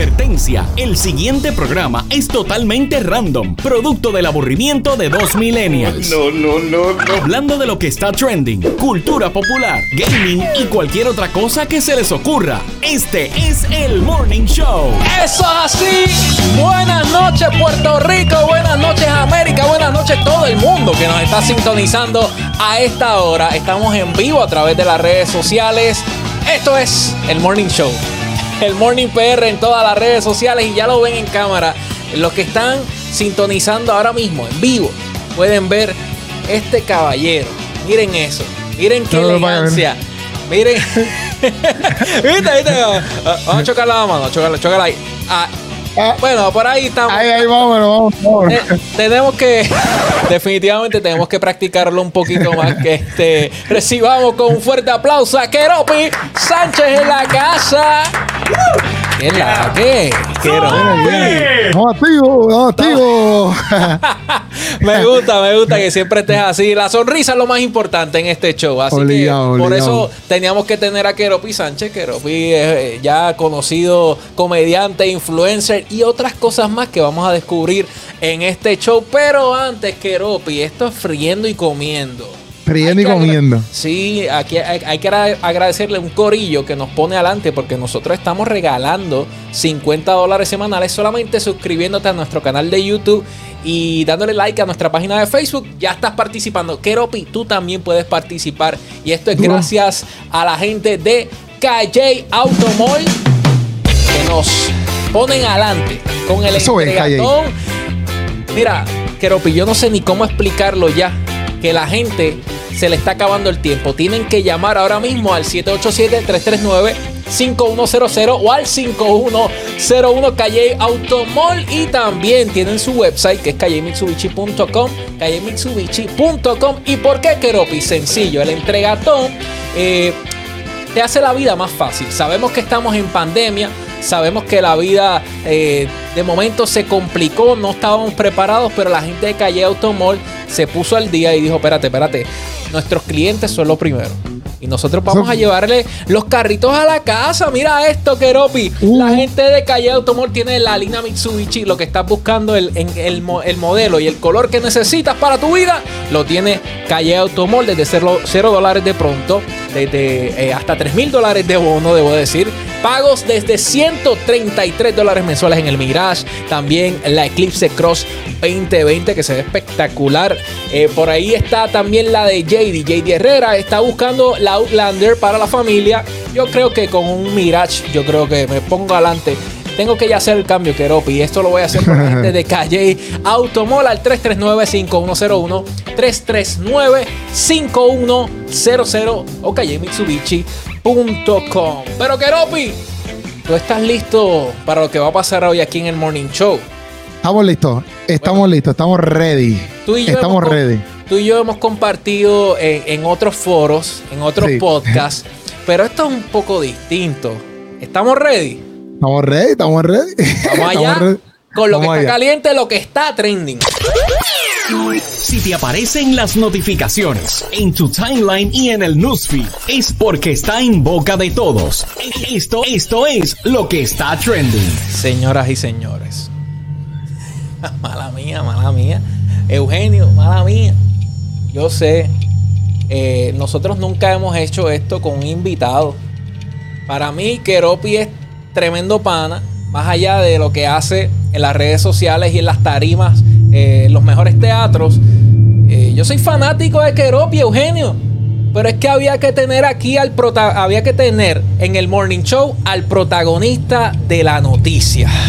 Advertencia, el siguiente programa es totalmente random, producto del aburrimiento de dos millennials. No, no, no, no. Hablando de lo que está trending, cultura popular, gaming y cualquier otra cosa que se les ocurra. Este es el Morning Show. Eso es así. Buenas noches Puerto Rico, buenas noches América, buenas noches todo el mundo que nos está sintonizando a esta hora. Estamos en vivo a través de las redes sociales. Esto es el Morning Show. El Morning PR en todas las redes sociales y ya lo ven en cámara. Los que están sintonizando ahora mismo en vivo pueden ver este caballero. Miren eso. Miren qué elegancia. Miren. ¿Viste? ¿Viste? Ah, Vamos a chocar la mano, chocarla, chocarla ahí. Ah, Ah. bueno, por ahí estamos. Ahí, ahí, vámonos, vámonos. Eh, tenemos que, definitivamente tenemos que practicarlo un poquito más que este. Recibamos con un fuerte aplauso a Keropi Sánchez en la casa. ¿Qué la qué? Vamos activo, vamos activo. Me gusta, me gusta que siempre estés así. La sonrisa es lo más importante en este show. Así Obligado, que por obligado. eso teníamos que tener a Keropi Sánchez. Keropi es eh, ya conocido comediante, influencer y otras cosas más que vamos a descubrir en este show. Pero antes, Keropi, esto es friendo y comiendo. Friendo Hay y comiendo. Sí, aquí hay, hay que agra- agradecerle un corillo que nos pone adelante porque nosotros estamos regalando 50 dólares semanales solamente suscribiéndote a nuestro canal de YouTube y dándole like a nuestra página de Facebook. Ya estás participando. Keropi, tú también puedes participar. Y esto es Duro. gracias a la gente de KJ Automall que nos ponen adelante con el Eso es, entregatón. Mira, Keropi, yo no sé ni cómo explicarlo ya. Que la gente se le está acabando el tiempo. Tienen que llamar ahora mismo al 787-339-5100 o al 5101 Calle Automall. Y también tienen su website que es callemitsubishi.com. Callemitsubishi.com. ¿Y por qué Keropi? Sencillo, el entregatón. eh, te hace la vida más fácil. Sabemos que estamos en pandemia, sabemos que la vida eh, de momento se complicó, no estábamos preparados, pero la gente de Calle Automall se puso al día y dijo, espérate, espérate, nuestros clientes son lo primero. Y nosotros vamos a llevarle los carritos a la casa. Mira esto, Keropi. Uh. La gente de Calle Automall tiene la línea Mitsubishi. Lo que estás buscando, el, el, el modelo y el color que necesitas para tu vida, lo tiene Calle Automall desde 0 dólares de pronto, desde eh, hasta 3 mil dólares de bono, debo decir. Pagos desde 133 dólares mensuales en el Mirage. También la Eclipse Cross 2020 que se ve espectacular. Eh, por ahí está también la de JD. JD Herrera está buscando la Outlander para la familia. Yo creo que con un Mirage, yo creo que me pongo adelante. Tengo que ya hacer el cambio, Keropi. Y esto lo voy a hacer con gente de Calle Automol al 339-5101. 339-5100 o Pero Keropi, ¿tú estás listo para lo que va a pasar hoy aquí en el Morning Show? Estamos listos, estamos listos, estamos ready. Tú y yo Estamos hemos ready. Tú y yo hemos compartido en, en otros foros, en otros Sí. podcasts, pero esto es un poco distinto. ¿Estamos ready? Estamos ready, estamos ready. Vamos allá Estamos ready. con lo Vamos que está caliente, lo que está trending. Si te aparecen las notificaciones en tu timeline y en el newsfeed, es porque está en boca de todos. Esto, esto es lo que está trending. Señoras y señores. mala mía, mala mía. Eugenio, mala mía. Yo sé. eh, nosotros nunca hemos hecho esto con un invitado. Para mí, Keropi es tremendo pana. Más allá de lo que hace en las redes sociales y en las tarimas, eh, los mejores teatros. Yo soy fanático de Keropi, Eugenio. Pero es que había que tener aquí al prota había que tener en el morning show al protagonista de la noticia.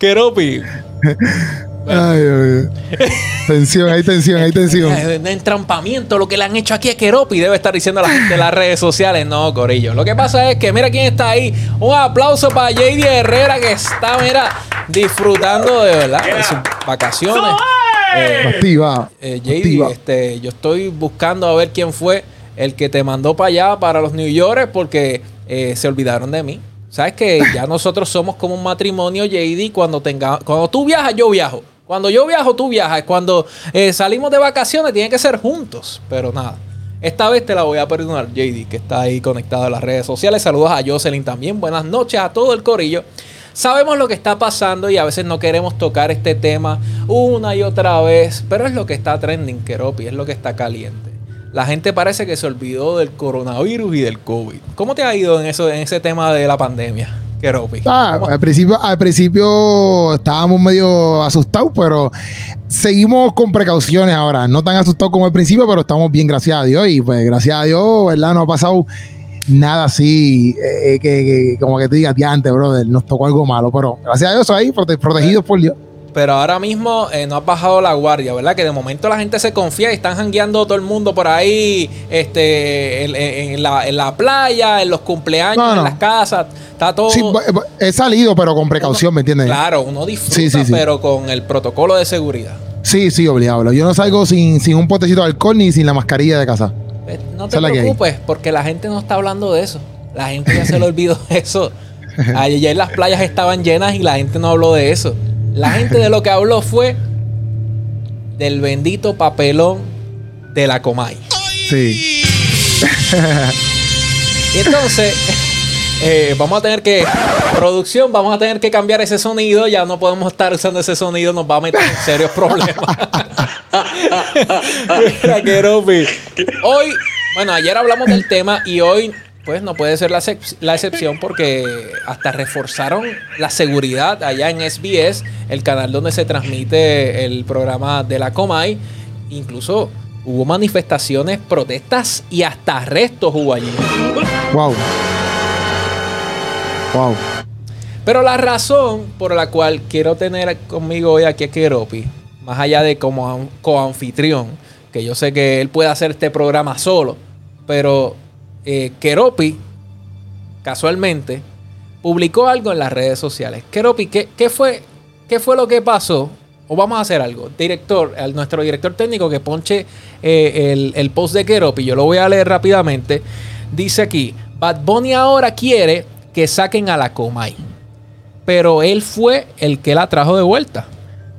Keropi. Ay, Dios mío. Tensión, hay tensión, hay tensión. De entrampamiento, lo que le han hecho aquí a Keropi, debe estar diciendo la gente de las redes sociales. No, Corillo. Lo que pasa es que, mira quién está ahí. Un aplauso para JD Herrera, que está, mira, disfrutando de verdad de sus vacaciones. Eh, Activa. eh, JD, activa. este, yo estoy buscando a ver quién fue el que te mandó para allá, para los New York, porque eh, se olvidaron de mí. Sabes que ya nosotros somos como un matrimonio, JD. Cuando tenga, cuando tú viajas, yo viajo. Cuando yo viajo, tú viajas. Cuando eh, salimos de vacaciones, tiene que ser juntos. Pero nada. Esta vez te la voy a perdonar, JD, que está ahí conectado a las redes sociales. Saludos a Jocelyn también. Buenas noches a todo el corillo. Sabemos lo que está pasando y a veces no queremos tocar este tema una y otra vez, pero es lo que está trending, Keropi, es lo que está caliente. La gente parece que se olvidó del coronavirus y del COVID. ¿Cómo te ha ido en eso, en ese tema de la pandemia? Ah, al principio, al principio estábamos medio asustados, pero seguimos con precauciones ahora. No tan asustados como al principio, pero estamos bien, gracias a Dios. Y pues, gracias a Dios, ¿verdad? No ha pasado nada así eh, que, como que te digas, antes, brother, nos tocó algo malo. Pero gracias a Dios, ahí protegidos por Dios pero ahora mismo eh, no ha bajado la guardia, ¿verdad? Que de momento la gente se confía y están jangueando todo el mundo por ahí, este, en, la, playa, en los cumpleaños, en las casas, está todo. Sí, he salido, pero con precaución, ¿me entiendes? Claro, uno disfruta, pero con el protocolo de seguridad. Sí, sí, obligado. Yo no salgo sin, sin un potecito de alcohol ni sin la mascarilla de casa. Pues, no te preocupes, porque la gente no está hablando de eso. La gente ya se le olvidó eso. Ayer las playas estaban llenas y la gente no habló de eso. La gente de lo que habló fue del bendito papelón de la Comay. Sí. y entonces, eh, vamos a tener que, producción, vamos a tener que cambiar ese sonido. Ya no podemos estar usando ese sonido, nos va a meter en serios problemas. Hoy, bueno, ayer hablamos del tema y hoy pues no puede ser la, excepción porque hasta reforzaron la seguridad allá en SBS, el canal donde se transmite el programa de la Comay. Incluso hubo manifestaciones, protestas y hasta arrestos hubo allí. Wow. Wow. Pero la razón por la cual quiero tener conmigo hoy aquí a Keropi, más allá de como coanfitrión, que yo sé que él puede hacer este programa solo, pero eh, Keropi, casualmente, publicó algo en las redes sociales. Keropi, ¿qué, fue, ¿qué fue lo que pasó? O vamos a hacer algo. Director, nuestro director técnico que ponche eh, el, post de Keropi, yo lo voy a leer rápidamente. Dice aquí, Bad Bunny ahora quiere que saquen a la Comay. Pero él fue el que la trajo de vuelta.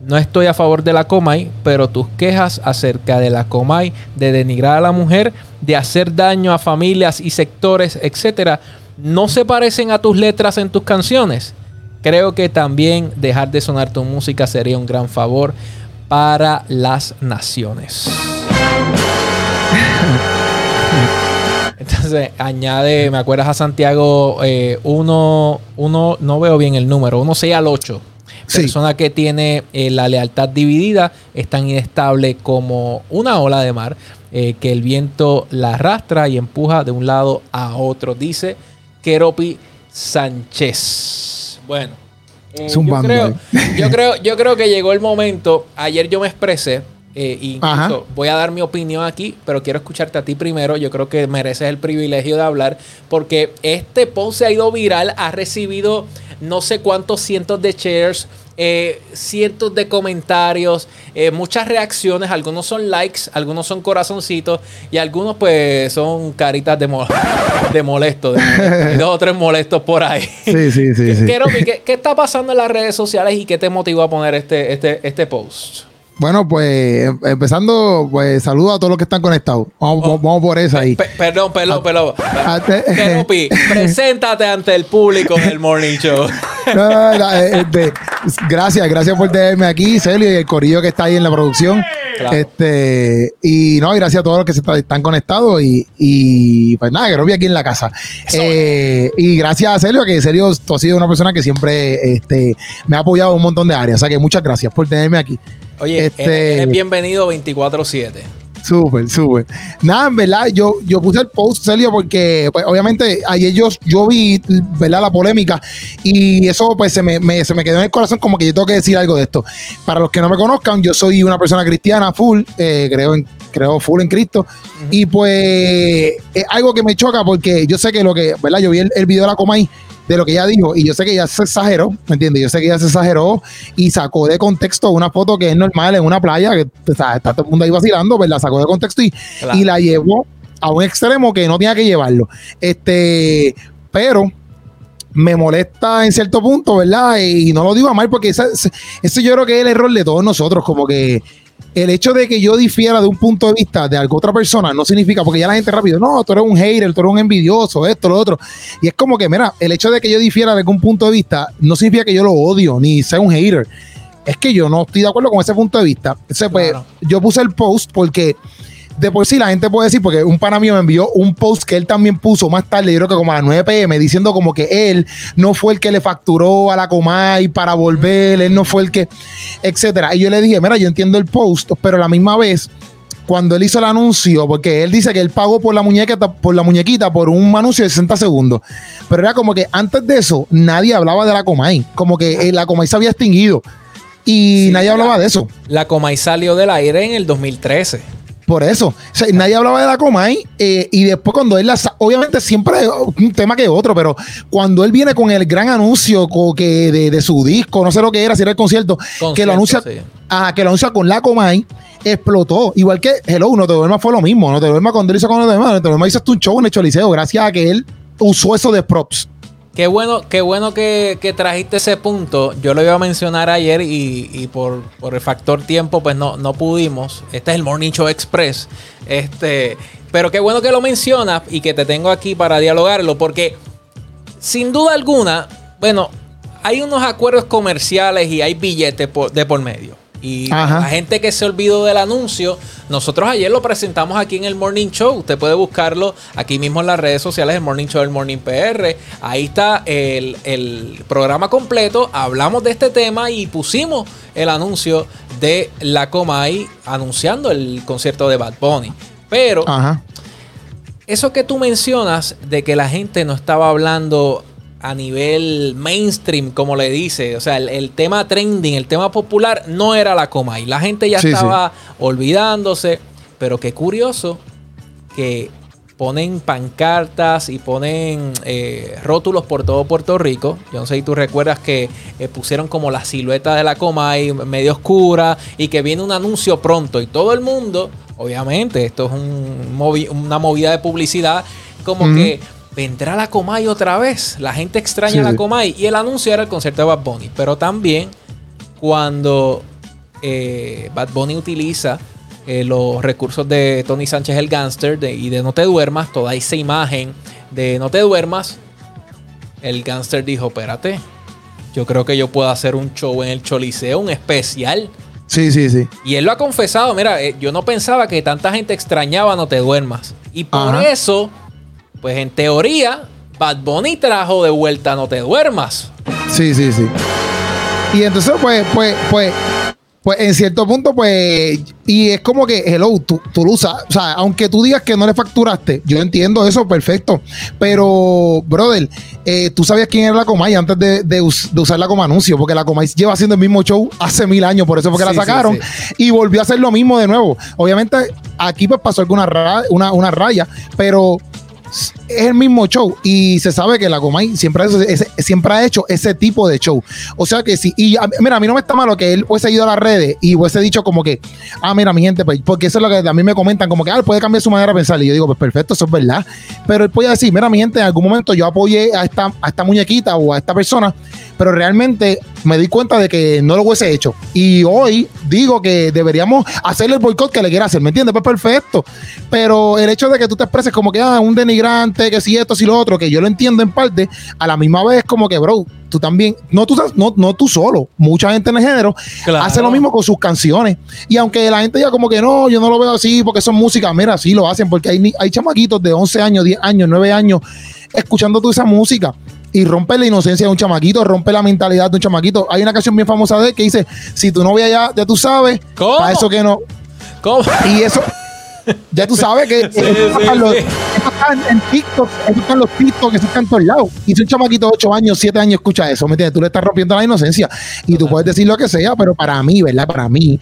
No estoy a favor de la Comay, pero tus quejas acerca de la Comay, de denigrar a la mujer, de hacer daño a familias y sectores, etcétera, no se parecen a tus letras en tus canciones. Creo que también dejar de sonar tu música sería un gran favor para las naciones. Entonces, añade, me acuerdas a Santiago 1, eh, uno, no veo bien el número, 1 6 al 8. Persona que tiene eh, la lealtad dividida es tan inestable como una ola de mar eh, que el viento la arrastra y empuja de un lado a otro. Dice Keropi Sánchez. Bueno, eh, yo, creo, yo, creo, yo creo que llegó el momento. Ayer yo me expresé. y voy a dar mi opinión aquí, pero quiero escucharte a ti primero. Yo creo que mereces el privilegio de hablar porque este post se ha ido viral, ha recibido no sé cuántos cientos de shares, eh, cientos de comentarios, eh, muchas reacciones, algunos son likes, algunos son corazoncitos y algunos pues son caritas de, de molesto, de dos o tres molestos por ahí. Sí, sí, sí. ¿Qué, ¿qué, está pasando en las redes sociales y qué te motivó a poner este, este, este post? Bueno, pues em, empezando, pues saludo a todos los que están conectados. Vamos, oh. por eso ahí. perdón, perdón, perdón. preséntate ante el público del Morning Show. Eh, este, gracias, gracias por tenerme aquí, Celio, y el corillo que está ahí en la producción. Este, y no, gracias a todos los que se están conectados y, y pues nada, que vi aquí en la casa. Eh, y gracias a Celio, que Celio, tú has sido una persona que siempre este, me ha apoyado en un montón de áreas. O sea que muchas gracias por tenerme aquí. Oye, este, eres, bienvenido 24-7. Súper, súper. Nada, en verdad, yo, yo puse el post, Celio, porque pues, obviamente ayer yo, yo vi, ¿verdad? La polémica y eso pues se me, se me quedó en el corazón como que yo tengo que decir algo de esto. Para los que no me conozcan, yo soy una persona cristiana full, eh, creo, en, creo full en Cristo y pues es algo que me choca porque yo sé que lo que, ¿verdad? Yo vi el, el video de la Comay de lo que ella dijo. Y yo sé que ella se exageró, ¿me entiendes? Yo sé que ella se exageró y sacó de contexto una foto que es normal en una playa, que está, todo el mundo ahí vacilando, pues la sacó de contexto y, y la llevó a un extremo que no tenía que llevarlo. Este, pero me molesta en cierto punto, ¿verdad? Y no lo digo a mal porque ese, ese yo creo que es el error de todos nosotros, como que el hecho de que yo difiera de un punto de vista de alguna otra persona no significa, porque ya la gente rápido, no, tú eres un hater, tú eres un envidioso, esto, lo otro. Y es como que, mira, el hecho de que yo difiera de algún punto de vista no significa que yo lo odio, ni sea un hater. Es que yo no estoy de acuerdo con ese punto de vista. Entonces, pues, yo puse el post porque de por sí la gente puede decir, porque un pana mío me envió un post que él también puso más tarde, yo creo que como a las 9 pm, diciendo como que él no fue el que le facturó a la Comay para volver, él no fue el que, etcétera. Y yo le dije, mira, yo entiendo el post, pero a la misma vez, cuando él hizo el anuncio, porque él dice que él pagó por la muñequita, por la muñequita por un anuncio de 60 segundos. Pero era como que antes de eso, nadie hablaba de la Comay. Como que eh, la Comay se había extinguido. Y nadie hablaba de eso. La Comay salió del aire en el 2013. Por eso. nadie hablaba de la Comay. Eh, y después, cuando él la. Obviamente, siempre un tema que otro, pero cuando él viene con el gran anuncio que de, su disco, no sé lo que era, si era el concierto, que lo anuncia. que lo anuncia con la Comay explotó. Igual que Hello, No Te Duermas fue lo mismo. No Te Duermas cuando él hizo con Te Duermas. No Te Duermas hizo un show en el Choliseo gracias a que él usó eso de props. Qué bueno, qué bueno que, trajiste ese punto. Yo lo iba a mencionar ayer y, por, el factor tiempo, pues no, no pudimos. Este es el Morning Show Express. Este, pero qué bueno que lo mencionas y que te tengo aquí para dialogarlo, porque sin duda alguna, bueno, hay unos acuerdos comerciales y hay billetes de por medio. Y la gente que se olvidó del anuncio, nosotros ayer lo presentamos aquí en el Morning Show. Usted puede buscarlo aquí mismo en las redes sociales del Morning Show, el Morning PR. Ahí está el, programa completo. Hablamos de este tema y pusimos el anuncio de la Comay anunciando el concierto de Bad Bunny. Pero eso que tú mencionas de que la gente no estaba hablando a nivel mainstream, como le dice. O sea, el, tema trending, el tema popular, no era la coma. Y la gente ya estaba olvidándose. Pero qué curioso que ponen pancartas y ponen eh, rótulos por todo Puerto Rico. Yo no sé si tú recuerdas que eh, pusieron como la silueta de la coma ahí medio oscura y que viene un anuncio pronto y todo el mundo, obviamente, esto es una movida de publicidad, como que vendrá la Comay otra vez. La gente extraña la Comay. Y el anuncio era el concierto de Bad Bunny. Pero también cuando eh, Bad Bunny utiliza eh, los recursos de Tony Sánchez el Gangster y de No Te Duermas, toda esa imagen de No Te Duermas, el Gangster dijo, espérate, yo creo que yo puedo hacer un show en el Choliseo, un especial. Sí, sí, sí. Y él lo ha confesado, mira, eh, yo no pensaba que tanta gente extrañaba No Te Duermas. Y por eso pues en teoría, Bad Bunny trajo de vuelta No Te Duermas. Sí, sí, sí. Y entonces, pues, pues, pues, pues en cierto punto, pues, y es como que, hello, tú, tú lo usas, o sea, aunque tú digas que no le facturaste, yo entiendo eso, perfecto, pero, brother, eh, tú sabías quién era la Comay antes de, de, usarla como anuncio, porque la Comay lleva haciendo el mismo show hace mil años, por eso fue que la sacaron, y volvió a hacer lo mismo de nuevo. Obviamente, aquí pues pasó alguna una, una raya, pero es el mismo show y se sabe que la Comay siempre, siempre ha hecho ese tipo de show. O sea que sí, y mira, a mí no me está malo que él hubiese ido a las redes y hubiese dicho como que, ah, mira, mi gente, pues, porque eso es lo que a mí me comentan, como que, ah, puede cambiar su manera de pensar. Y yo digo, pues perfecto, eso es verdad. Pero él puede decir, mira, mi gente, en algún momento yo apoyé a esta, a esta muñequita o a esta persona, pero realmente me di cuenta de que no lo hubiese hecho. Y hoy digo que deberíamos hacerle el boicot que le quiera hacer, ¿me entiendes? Pues perfecto. Pero el hecho de que tú te expreses como que, ah, un denigrante, que si esto, si lo otro, que yo lo entiendo en parte, a la misma vez como que, bro, tú también, no tú, no, no tú solo, mucha gente en el género hace lo mismo con sus canciones. Y aunque la gente ya como que no, yo no lo veo así porque son música, mira, sí lo hacen porque hay, hay chamaquitos de 11 años, 10 años, 9 años escuchando toda esa música y rompe la inocencia de un chamaquito, rompe la mentalidad de un chamaquito. Hay una canción bien famosa de él que dice, si tu novia ya, ya tú sabes, para eso que no. ¿Cómo? Y eso, ya tú sabes que están en TikTok, eso están los TikTok, eso están en todos lados. Y si un chamaquito de 8 años, 7 años escucha eso, ¿me entiendes? Tú le estás rompiendo la inocencia. Y tú puedes decir lo que sea, pero para mí, ¿verdad? Para mí,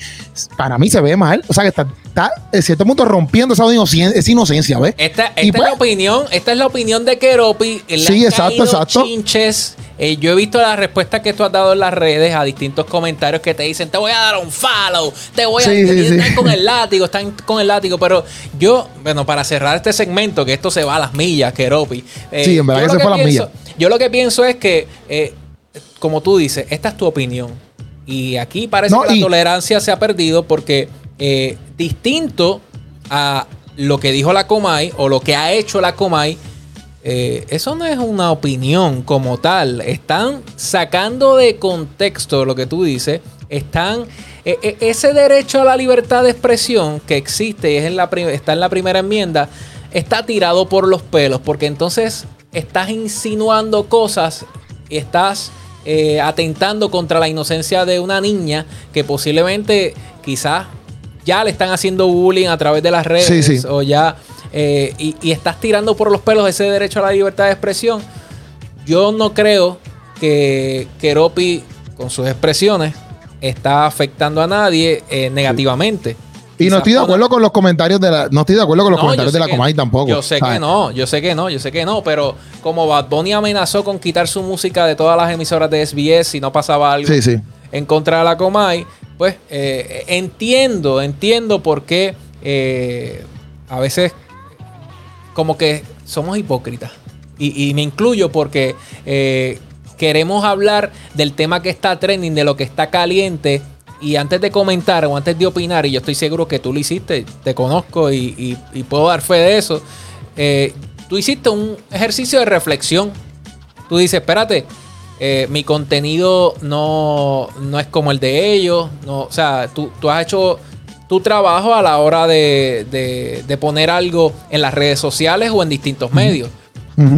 para mí se ve mal. O sea que está, está en cierto punto rompiendo esa inocencia, inocencia ¿ves? Esta, esta es la pues opinión, esta es la opinión de Keropi. Sí, exacto, exacto. Chinches eh, yo he visto las respuestas que tú has dado en las redes a distintos comentarios que te dicen, te voy a dar un follow, te voy a... Están con el látigo, están con el látigo, pero yo, bueno, para cerrar este segmento, que esto se va a las millas, Keropi. Eh, sí, en verdad que se fue a las millas. Yo lo que pienso es que, eh, como tú dices, esta es tu opinión. Y aquí parece que la tolerancia se ha perdido porque eh, distinto a lo que dijo la Comay o lo que ha hecho la Comay. Eh, eso no es una opinión como tal. Están sacando de contexto lo que tú dices. Están. e- e- ese derecho a la libertad de expresión que existe y es en la, está en la primera enmienda. Está tirado por los pelos. Porque entonces estás insinuando cosas. Y estás eh, atentando contra la inocencia de una niña que posiblemente quizás ya le están haciendo bullying a través de las redes Sí, sí. o ya eh, y, y estás tirando por los pelos ese derecho a la libertad de expresión. Yo no creo que Keropi con sus expresiones está afectando a nadie eh, negativamente. Y no estoy de acuerdo con los comentarios de la, no estoy de acuerdo con los no, comentarios de la que- Comay tampoco. Yo sé ¿sabes? que no, yo sé que no, yo sé que no, pero como Bad Bunny amenazó con quitar su música de todas las emisoras de SBS si no pasaba algo Sí, sí. en contra de la Comay, pues eh, entiendo, entiendo por qué eh, a veces como que somos hipócritas. Y, y me incluyo porque eh, queremos hablar del tema que está trending, de lo que está caliente. Y antes de comentar o antes de opinar, y yo estoy seguro que tú lo hiciste, te conozco y, y- puedo dar fe de eso, eh, tú hiciste un ejercicio de reflexión. Tú dices, espérate, eh, mi contenido no, no es como el de ellos. No, o sea, tú, tú has hecho tu trabajo a la hora de, de- de poner algo en las redes sociales o en distintos medios.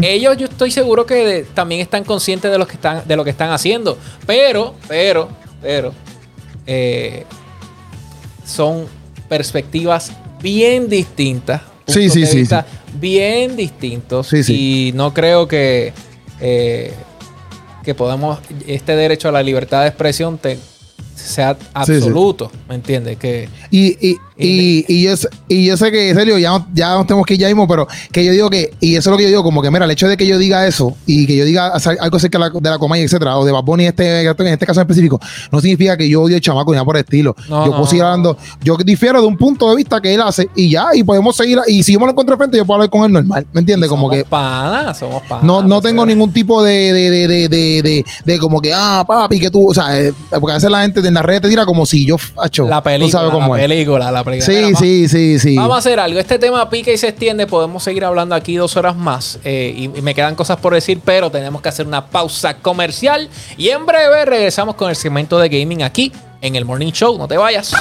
Ellos yo estoy seguro que de- también están conscientes de lo que están, de lo que están haciendo. Pero, pero, pero, eh, son perspectivas bien distintas. Sí, sí, sí, Bien distintos. Sí, sí. Y no creo que, eh, que podamos, este derecho a la libertad de expresión te- sea sí. absoluto. ¿Me entiendes? Que Y, y, y, y, yo, sé- y yo sé que, en serio, ya, no- ya nos tenemos que ir ya mismo, pero que yo digo que, y eso es lo que yo digo, como que mira, el hecho de que yo diga eso y que yo diga algo acerca de la, de la Comay, etcétera, o de Bad Bunny este, en este caso en específico, no significa que yo odio el chamaco ni nada por el estilo. No, yo no, puedo seguir hablando, yo difiero de un punto de vista que él hace y ya, y podemos seguir, y si yo me lo encuentro de frente, yo puedo hablar con él normal, ¿me entiendes? Como somos que panas, somos panas. no, no sea. tengo ningún tipo de, de, de, de, de, como que, ah, papi, que tú, o sea, eh, porque a veces la gente en las redes te tira como si yo, hacho, La tú película, sabes cómo la es. película, la película. Sí, Mira, sí, sí, sí. Vamos a hacer algo. Este tema pica y se extiende. Podemos seguir hablando aquí dos horas más. eh, y, y me quedan cosas por decir, pero tenemos que hacer una pausa comercial. Y en breve regresamos con el segmento de gaming aquí en el Morning Show. No te vayas.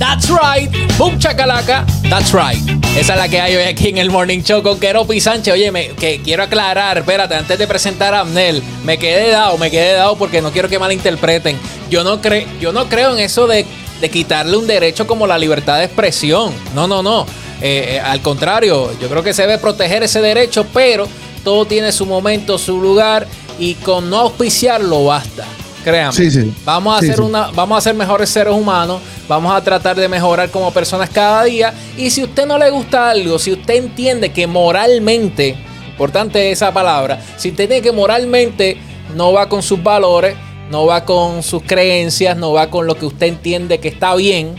That's right. Boom chacalaca. That's right. Esa es la que hay hoy aquí en el Morning Show con Keropi Sánchez. Oye, que quiero aclarar, espérate, antes de presentar a Abnel, me quedé dado, me quedé dado porque no quiero que malinterpreten. Yo no, cre yo no creo en eso de, de quitarle un derecho como la libertad de expresión. No, no, no. Eh, eh, al contrario, yo creo que se debe proteger ese derecho, pero todo tiene su momento, su lugar y con no auspiciarlo basta. Créanme. Sí, sí. Vamos a Sí, hacer una, vamos a ser mejores seres humanos, vamos a tratar de mejorar como personas cada día. Y si usted no le gusta algo, si usted entiende que moralmente, importante esa palabra, si usted tiene que moralmente no va con sus valores, no va con sus creencias, no va con lo que usted entiende que está bien,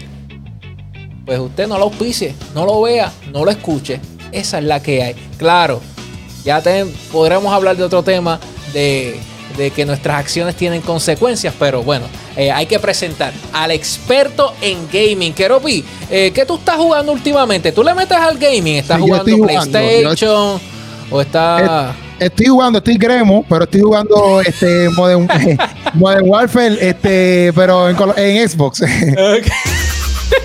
pues usted no lo auspicie, no lo vea, no lo escuche. Esa es la que hay. Claro, ya te- podremos hablar de otro tema de, de que nuestras acciones tienen consecuencias, pero bueno, eh, hay que presentar al experto en gaming. Keropi, eh, ¿qué tú estás jugando últimamente? ¿Tú le metes al gaming? ¿Estás Sí, jugando PlayStation? ¿O estás...? Estoy jugando, estoy gremo, pero estoy jugando este Modern, Modern Warfare, este, pero en, en Xbox.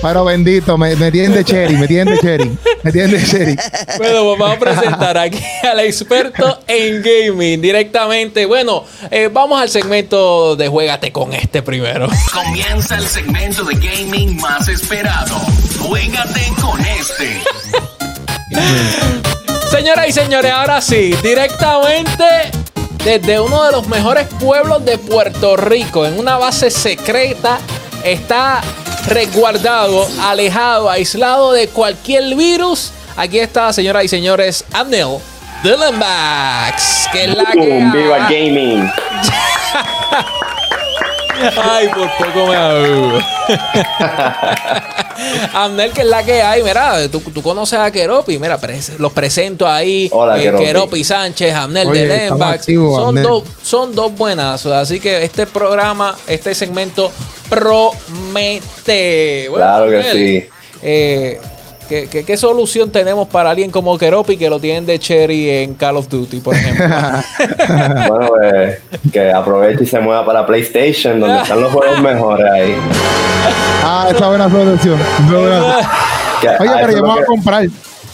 Pero bendito, me, me tienen de cherry, me tienen de cherry, me tienen de cherry. Bueno, pues vamos a presentar aquí al experto en gaming directamente. Bueno, eh, vamos al segmento de Juégate con este primero. Comienza el segmento de gaming más esperado. Juégate con este. Señoras y señores, ahora sí, directamente desde uno de los mejores pueblos de Puerto Rico, en una base secreta, está resguardado, alejado, aislado de cualquier virus. Aquí está, señoras y señores, Abnel Dillenbach, que es la que viva gaming. Ay, por poco me ahogo. Amnel, que es la que hay, mira, tú, tú conoces a Keropi, mira, pres- los presento ahí. Hola, eh, Keropi. Keropi Sánchez, Amnel Oye, de Lembax. Son dos, son dos buenazos, así que este programa, este segmento promete. Bueno, Claro que Amnel, sí. eh, ¿qué, qué, qué solución tenemos para alguien como Keropi que lo tienen de Cherry en Call of Duty, por ejemplo? Bueno, pues que aproveche y se mueva para PlayStation, donde están los juegos mejores ahí. Ah, esa es buena solución. Oye, pero yo me voy que- a comprar.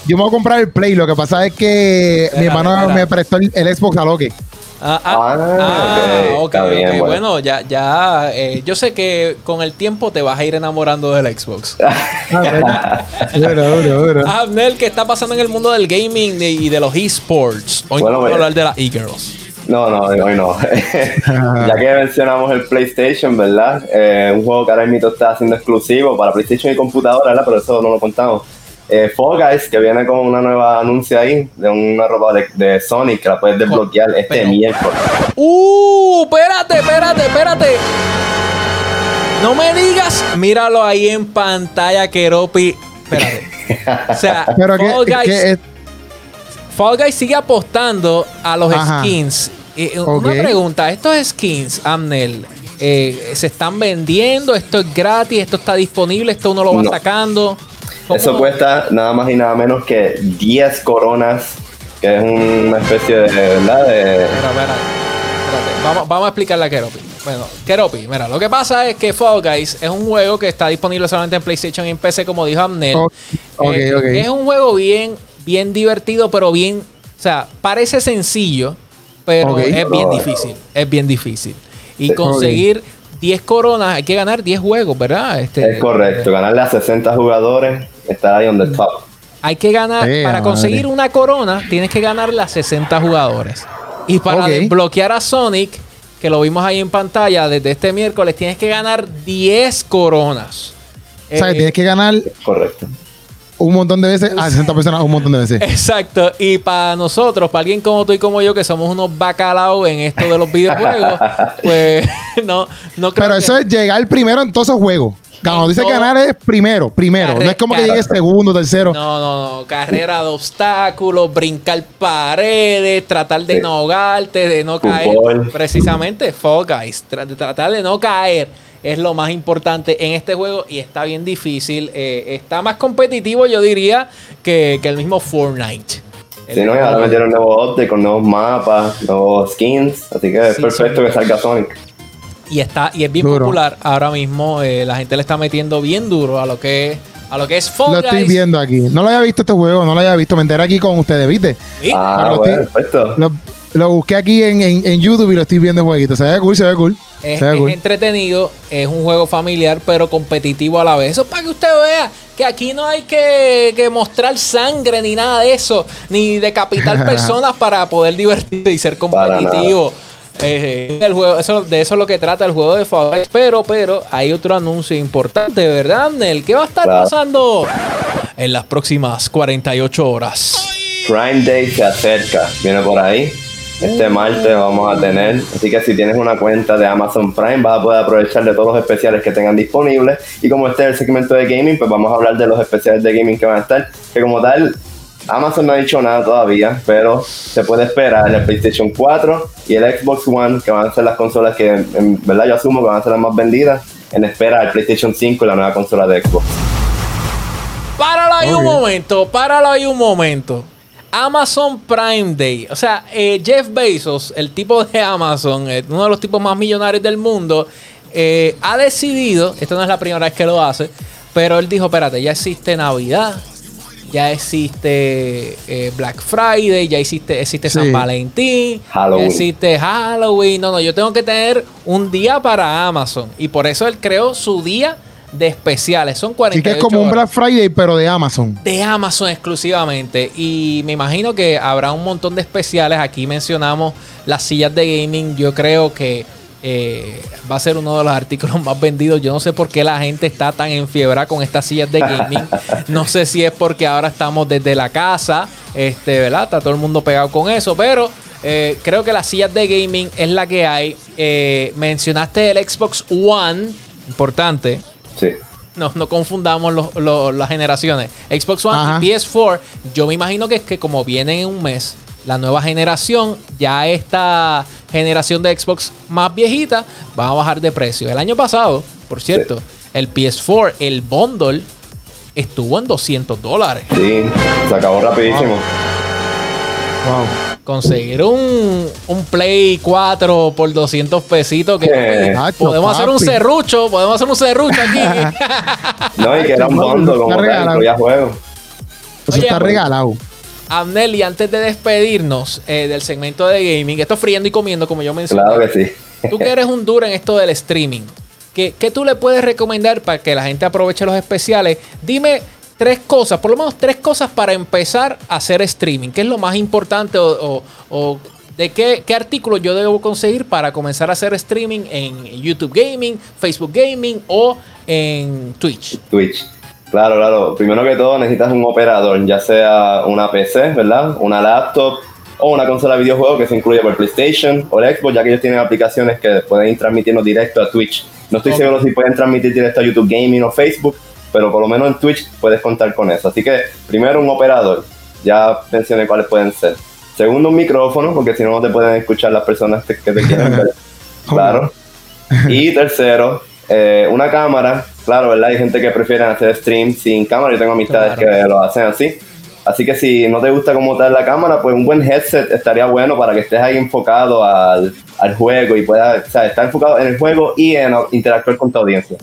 Yo me voy a comprar el Play. Lo que pasa es que mi hermano me prestó el, el Xbox a Loque. Ah, ah, Ah, ah, ok, ok, está bien, ok. bueno. Bueno, ya, ya, eh, yo sé que con el tiempo te vas a ir enamorando del Xbox. Ah, bueno. Abnel, ¿qué está pasando en el mundo del gaming y de los esports? Hoy Bueno, vamos a pues- hablar de las e-girls. No, no, hoy no. ya que mencionamos el PlayStation, ¿verdad? Eh, un juego que ahora mismo está haciendo exclusivo para PlayStation y computadora, ¿verdad? Pero eso no lo contamos. Eh, Fall Guys, que viene con una nueva anuncio ahí de una ropa de, de Sonic que la puedes desbloquear este pero- miércoles. ¡Uh! Espérate, espérate, espérate. No me digas, míralo ahí en pantalla, Keropi. Espérate. O sea, Pero que, Fall Guys, que es- Fall Guys sigue apostando a los Ajá. skins. Eh. Una pregunta, estos skins, Amnel, eh, ¿se están vendiendo? ¿Esto es gratis? ¿Esto está disponible? ¿Esto uno lo va No. sacando? Eso cuesta nada más y nada menos que 10 coronas, que es una especie de, ¿verdad? De, Mira, espérate. Vamos, vamos a explicarle a Keropi. Bueno, Keropi, mira, lo que pasa es que Fall Guys es un juego que está disponible solamente en PlayStation y en PC, como dijo Amnel. Eh. Es un juego bien, bien divertido, pero bien, o sea, parece sencillo, pero es bien difícil. Es bien difícil. Y conseguir 10 coronas, hay que ganar 10 juegos, ¿verdad? Este, es correcto, ganarle a 60 jugadores, estar ahí on the top. Hay que ganar, para madre. conseguir una corona, tienes que ganar las 60 jugadores. Y para Ok. desbloquear a Sonic, que lo vimos ahí en pantalla desde este miércoles, tienes que ganar 10 coronas. o sea, que Eh, tienes que ganar Correcto. Un montón de veces a 60 personas un montón de veces. Exacto. Y para nosotros, para alguien como tú y como yo, que somos unos bacalaos en esto de los videojuegos, pues no, no creo Pero que- eso es llegar primero en todos esos juegos. Cuando dice todo- ganar es primero, primero. Carre- No es como que llegue segundo, tercero. No, no, no. Carrera de obstáculos, brincar paredes, tratar de Sí. no ahogarte, de no caer. Fútbol. Precisamente, Fall Guys. Tratar de no caer es lo más importante en este juego y está bien difícil. Eh, está más competitivo, yo diría, que, que el mismo Fortnite. Si no, y ahora metieron nuevos updates con nuevos mapas, nuevos skins, así que es Sí, perfecto que salga Sonic. Y está y es bien Duro. popular ahora mismo. eh, la gente le está metiendo bien duro a lo que es, a lo que es Fall Lo Guys. estoy viendo aquí. No lo había visto este juego, no lo había visto. Me enteré aquí con ustedes, ¿viste? ¿Sí? Ah, Pero bueno, estoy- perfecto. Lo, lo busqué aquí en, en- en YouTube y lo estoy viendo jueguito. Se ve cool, se ve cool. Es, es cool. entretenido, es un juego familiar, pero competitivo a la vez. Eso es para que usted vea que aquí no hay que, que mostrar sangre ni nada de eso, ni decapitar personas para poder divertirse y ser competitivo. Eh, el juego, eso, de eso es lo que trata el juego de Guys. Pero, pero, hay otro anuncio importante, ¿verdad, Nel? ¿Qué va a estar Claro. pasando en las próximas 48 horas? Prime Day se acerca, viene por ahí. Este martes vamos a tener, así que si tienes una cuenta de Amazon Prime vas a poder aprovechar de todos los especiales que tengan disponibles y como este es el segmento de gaming, pues vamos a hablar de los especiales de gaming que van a estar, que como tal Amazon no ha dicho nada todavía, pero se puede esperar el PlayStation 4 y el Xbox One, que van a ser las consolas que en verdad yo asumo que van a ser las más vendidas, en espera del PlayStation 5 y la nueva consola de Xbox. Páralo ahí un momento, páralo ahí un momento. Amazon Prime Day. O sea, eh, Jeff Bezos, el tipo de Amazon, eh, uno de los tipos más millonarios del mundo, eh, ha decidido, esto no es la primera vez que lo hace, pero él dijo, espérate, ya existe Navidad, ya existe eh, Black Friday, ya existe, existe San. Valentín, Halloween. existe Halloween. No, no, yo tengo que tener un día para Amazon. Y por eso él creó su día de especiales. Son Así 48 que es como un Black Friday, pero de Amazon. de Amazon exclusivamente. Y me imagino que habrá un montón de especiales. Aquí mencionamos las sillas de gaming. Yo creo que eh, va a ser uno de los artículos más vendidos. Yo no sé por qué la gente está tan enfiebrada con estas sillas de gaming. No sé si es porque ahora estamos desde la casa, este, ¿verdad? Está todo el mundo pegado con eso, pero eh, creo que las sillas de gaming es la que hay. Eh, mencionaste el Xbox One, importante. Sí. No, no confundamos los- los- las generaciones. Xbox One Ajá. y PS4, yo me imagino que es que como vienen en un mes, la nueva generación, ya esta generación de Xbox más viejita va a bajar de precio. El año pasado, por cierto, el PS4, el bundle, estuvo en 200 dólares. Sí, se acabó rapidísimo. Wow. Conseguir un, un Play 4 por 200 pesitos. Que Eh, Nacho, podemos hacer un serrucho, podemos hacer un serrucho aquí. No, y que era un Está bundle como. Eso Oye, está regalado. Abnel, y antes de despedirnos eh, del segmento de gaming, esto es friendo y comiendo, como yo mencioné. Claro que sí. Tú que eres un duro en esto del streaming, ¿qué, qué tú le puedes recomendar para que la gente aproveche los especiales? Dime tres cosas, por lo menos tres cosas para empezar a hacer streaming. ¿Qué es lo más importante o, o- o de qué, qué artículo yo debo conseguir para comenzar a hacer streaming en YouTube Gaming, Facebook Gaming o en Twitch? Twitch. Claro, claro. Primero que todo necesitas un operador, ya sea una PC, ¿verdad? Una laptop o una consola de videojuegos que se incluye por PlayStation o el Xbox, ya que ellos tienen aplicaciones que pueden ir transmitiendo directo a Twitch. No estoy seguro si pueden transmitir directo a YouTube Gaming o Facebook, pero por lo menos en Twitch puedes contar con eso. Así que primero un operador, ya mencioné cuáles pueden ser. Segundo un micrófono, porque si no no te pueden escuchar las personas que que te quieren ver. Claro. Y tercero, eh, una cámara. Claro, ¿verdad? Hay gente que prefiere hacer stream sin cámara. Yo tengo amistades Claro. que lo hacen así. Así que si no te gusta cómo tal la cámara, pues un buen headset estaría bueno para que estés ahí enfocado al, al juego y puedas o sea, estar enfocado en el juego y en interactuar con tu audiencia.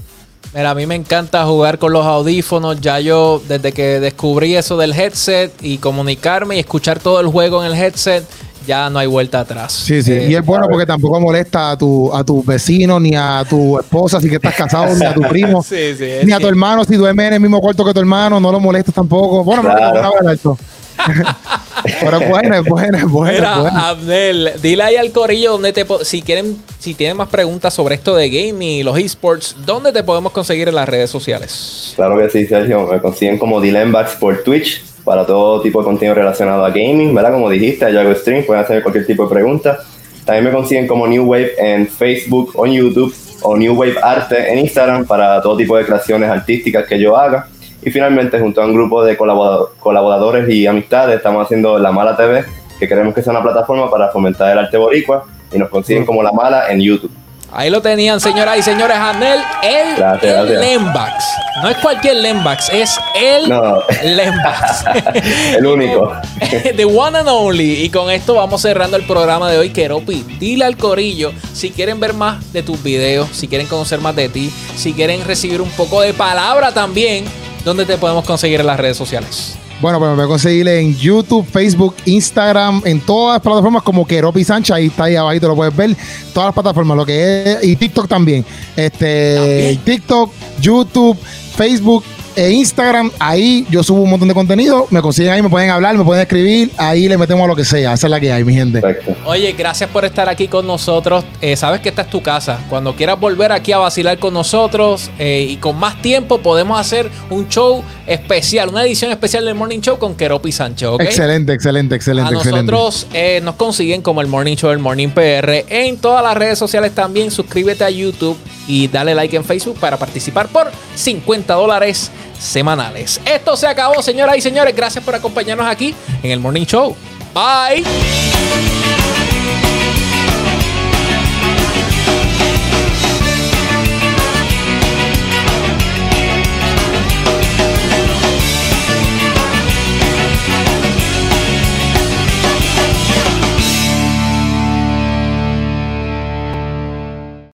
Mira, a mí me encanta jugar con los audífonos. Ya yo, desde que descubrí eso del headset y comunicarme y escuchar todo el juego en el headset, ya no hay vuelta atrás. Sí, sí. Eh, y es bueno porque tampoco molesta a tu, a tu vecino, ni a tu esposa si que estás casado, ni a tu primo, Sí, sí, es ni a tu hermano si duerme en el mismo cuarto que tu hermano, no lo molestas tampoco. Bueno, no, Claro. no, no, no, Pero bueno, es bueno, es bueno. Mira, bueno. Abdel, dile ahí al corillo donde te si quieren, si tienen más preguntas sobre esto de gaming y los esports, ¿dónde te podemos conseguir en las redes sociales? Claro que sí, Sergio. Me consiguen como Dilembax por Twitch para todo tipo de contenido relacionado a gaming, ¿verdad? Como dijiste, yo hago stream, pueden hacer cualquier tipo de pregunta. También me consiguen como New Wave en Facebook o en YouTube o New Wave Arte en Instagram para todo tipo de creaciones artísticas que yo haga. Y finalmente, junto a un grupo de colabora- colaboradores y amistades, estamos haciendo La Mala TV, que queremos que sea una plataforma para fomentar el arte boricua y nos consiguen como La Mala en YouTube. Ahí lo tenían, señoras y señores, Abdel, el, Gracias, el gracias. Lembax. No es cualquier Lembax, es el No. Lembax. El único. The one and only. Y con esto vamos cerrando el programa de hoy. Keropi, dile al corillo si quieren ver más de tus videos, si quieren conocer más de ti, si quieren recibir un poco de palabra también, ¿dónde te podemos conseguir en las redes sociales? Bueno, pues me voy a conseguir en YouTube, Facebook, Instagram, en todas las plataformas como Keropi Sánchez, ahí está ahí abajo, lo puedes ver. Todas las plataformas, lo que es, y TikTok también. Este, También. TikTok, YouTube, Facebook e Instagram, ahí yo subo un montón de contenido, me consiguen ahí, me pueden hablar, me pueden escribir, ahí le metemos a lo que sea, esa es la que hay, mi gente. Perfecto. Oye, gracias por estar aquí con nosotros. Eh, sabes que esta es tu casa. Cuando quieras volver aquí a vacilar con nosotros eh, y con más tiempo, podemos hacer un show especial, una edición especial del Morning Show con Keropi Sánchez, ¿ok? Excelente, excelente, excelente, a excelente. nosotros eh, nos consiguen como el Morning Show, el Morning PR, en todas las redes sociales también. Suscríbete a YouTube y dale like en Facebook para participar por 50 dólares semanales. Esto se acabó, señoras y señores. Gracias por acompañarnos aquí en el Morning Show. Bye.